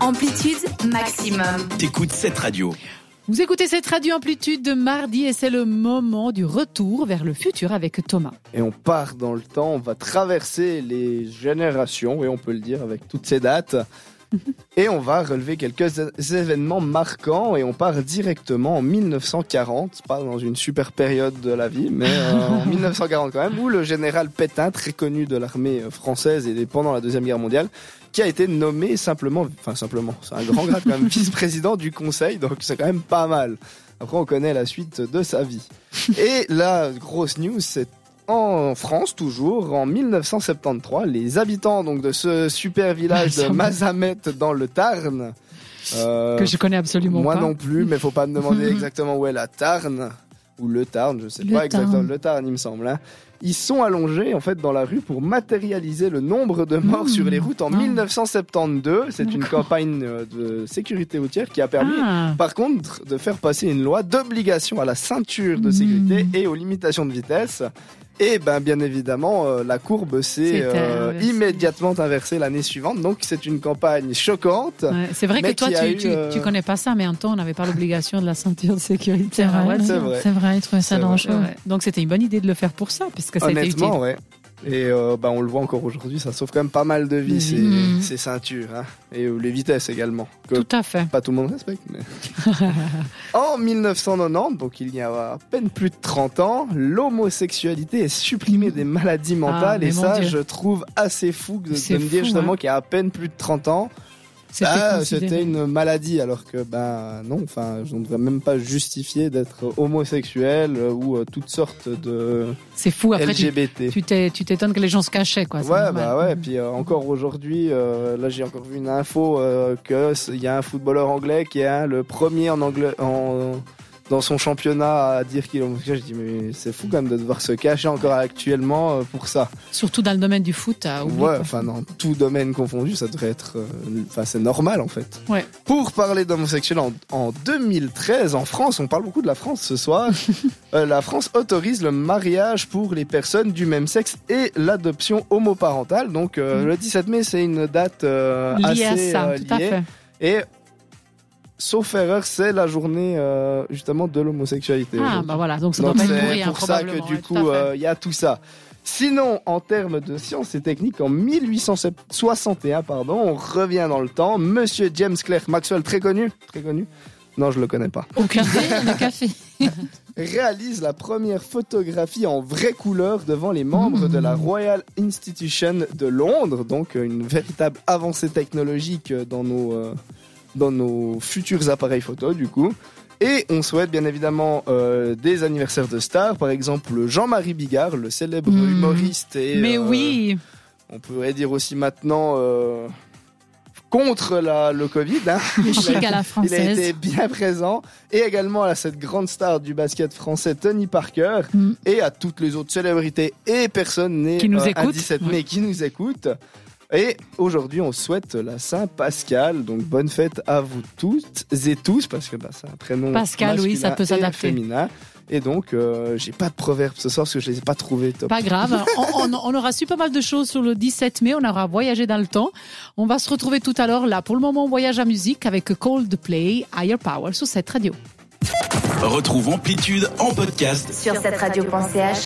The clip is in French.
Amplitude maximum. T'écoutes cette radio. Vous écoutez cette radio amplitude de mardi et c'est le moment du retour vers le futur avec Thomas. Et on part dans le temps, on va traverser les générations, et on peut le dire avec toutes ces dates. Et on va relever quelques événements marquants et on part directement en 1940, pas dans une super période de la vie, mais euh, en 1940 quand même, où le général Pétain, très connu de l'armée française et pendant la Deuxième Guerre mondiale, qui a été nommé simplement, enfin simplement, c'est un grand grade quand même, vice-président du Conseil, donc c'est quand même pas mal. Après, on connaît la suite de sa vie. Et la grosse news, c'est en France toujours, en 1973, les habitants donc de ce super village de Mazamet dans le Tarn. Euh, que je connais absolument moi pas. Moi non plus, mais faut pas me demander exactement où est la Tarn ou le Tarn, je sais pas exactement le Tarn, il me semble. Hein. Ils sont allongés en fait dans la rue pour matérialiser le nombre de morts sur les routes en 1972. Ah. C'est une campagne euh, de sécurité routière qui a permis, ah. par contre, de faire passer une loi d'obligation à la ceinture de sécurité hmm. et aux limitations de vitesse. Et ben bien évidemment, euh, la courbe s'est euh, immédiatement inversée l'année suivante. Donc c'est une campagne choquante. Ouais, c'est vrai que toi tu, tu, euh, tu, connais pas ça, mais en temps on n'avait pas l'obligation de la ceinture de sécurité. C'est vrai, c'est vrai. C'est vrai, il ça dangereux. Donc c'était une bonne idée de le faire pour ça, puisque ça a été utile. ouais. Et euh, bah, on le voit encore aujourd'hui, ça sauve quand même pas mal de vies, ces, mmh. ces, ceintures. Hein. Et euh, les vitesses également. Que tout à fait. Pas tout le monde respecte. Mais... en 1990, donc il y a à peine plus de 30 ans, l'homosexualité est supprimée des maladies ah, mentales. et ça, je trouve assez fou de, de me dire justement hein. qu'il y a à peine plus de 30 ans, ah, c'était une maladie, alors que ben non, enfin, je ne devrais même pas justifier d'être homosexuel euh, ou euh, toutes sortes de. C'est fou. Après, LGBT. tu t'étonnes que les gens se cachaient, quoi. Ouais, bah ouais. Puis euh, encore aujourd'hui, là, j'ai encore vu une info que il y a un footballeur anglais qui est le premier en anglais en dans son championnat à dire qu'il est homosexuel. Je dis, mais c'est fou quand même de devoir se cacher encore actuellement euh, pour ça. Surtout dans le domaine du foot. ouais, enfin, dans tout domaine confondu, ça devrait être. Euh, enfin, c'est normal en fait. Ouais. Pour parler d'homosexuel, en, 2013, en France, on parle beaucoup de la France ce soir, euh, la France autorise le mariage pour les personnes du même sexe et l'adoption homoparentale. Donc, mm. le 17 mai, c'est une date liée assez à ça, tout à fait. Et sauf erreur, c'est la journée euh, justement de l'homosexualité. Ah bah voilà, donc ça doit pas être C'est pour ça que du coup, euh, il y a tout ça. Sinon, en termes de sciences et techniques, en 1861, pardon, on revient dans le temps. Monsieur James Clerk Maxwell, très connu, très connu. Non, je le connais pas. Aucun le café. réalise la première photographie en vraie couleur devant les membres de la Royal Institution de Londres, donc une véritable avancée technologique dans nos euh, dans nos futurs appareils photo du coup. Et on souhaite bien évidemment euh, des anniversaires de stars, par exemple Jean-Marie Bigard, le célèbre hmm. humoriste. Et, Mais euh, oui On pourrait dire aussi maintenant euh, contre la, le Covid. Hein. Le à la française. Il a été bien présent. Et également à cette grande star du basket français, Tony Parker. Hmm. Et à toutes les autres célébrités et personnes nées qui nous à 17 mai qui nous écoutent. Et aujourd'hui, on souhaite la Saint-Pascal. Donc, bonne fête à vous toutes et tous, parce que bah, c'est un prénom Pascal, oui, ça peut s'adapter. féminin. Et donc, euh, j'ai pas de proverbe ce soir parce que je les ai pas trouvés. Top. Pas grave. on, on, aura su pas mal de choses sur le 17 mai. On aura voyagé dans le temps. On va se retrouver tout à l'heure. Là, pour le moment, on voyage à musique avec Coldplay, Higher Power sur cette radio. Retrouve Amplitude en podcast sur cette radio.ch